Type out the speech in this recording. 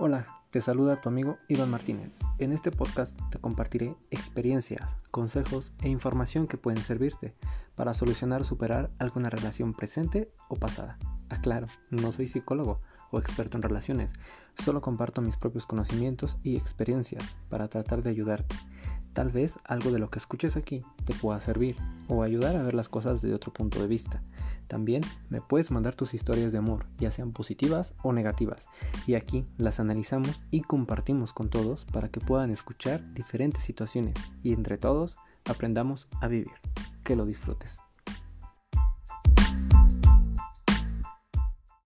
Hola, te saluda tu amigo Iván Martínez. En este podcast te compartiré experiencias, consejos e información que pueden servirte para solucionar o superar alguna relación presente o pasada. Aclaro, no soy psicólogo o experto en relaciones, solo comparto mis propios conocimientos y experiencias para tratar de ayudarte. Tal vez algo de lo que escuches aquí te pueda servir o ayudar a ver las cosas desde otro punto de vista. También me puedes mandar tus historias de amor, ya sean positivas o negativas, y aquí las analizamos y compartimos con todos para que puedan escuchar diferentes situaciones y entre todos aprendamos a vivir. Que lo disfrutes.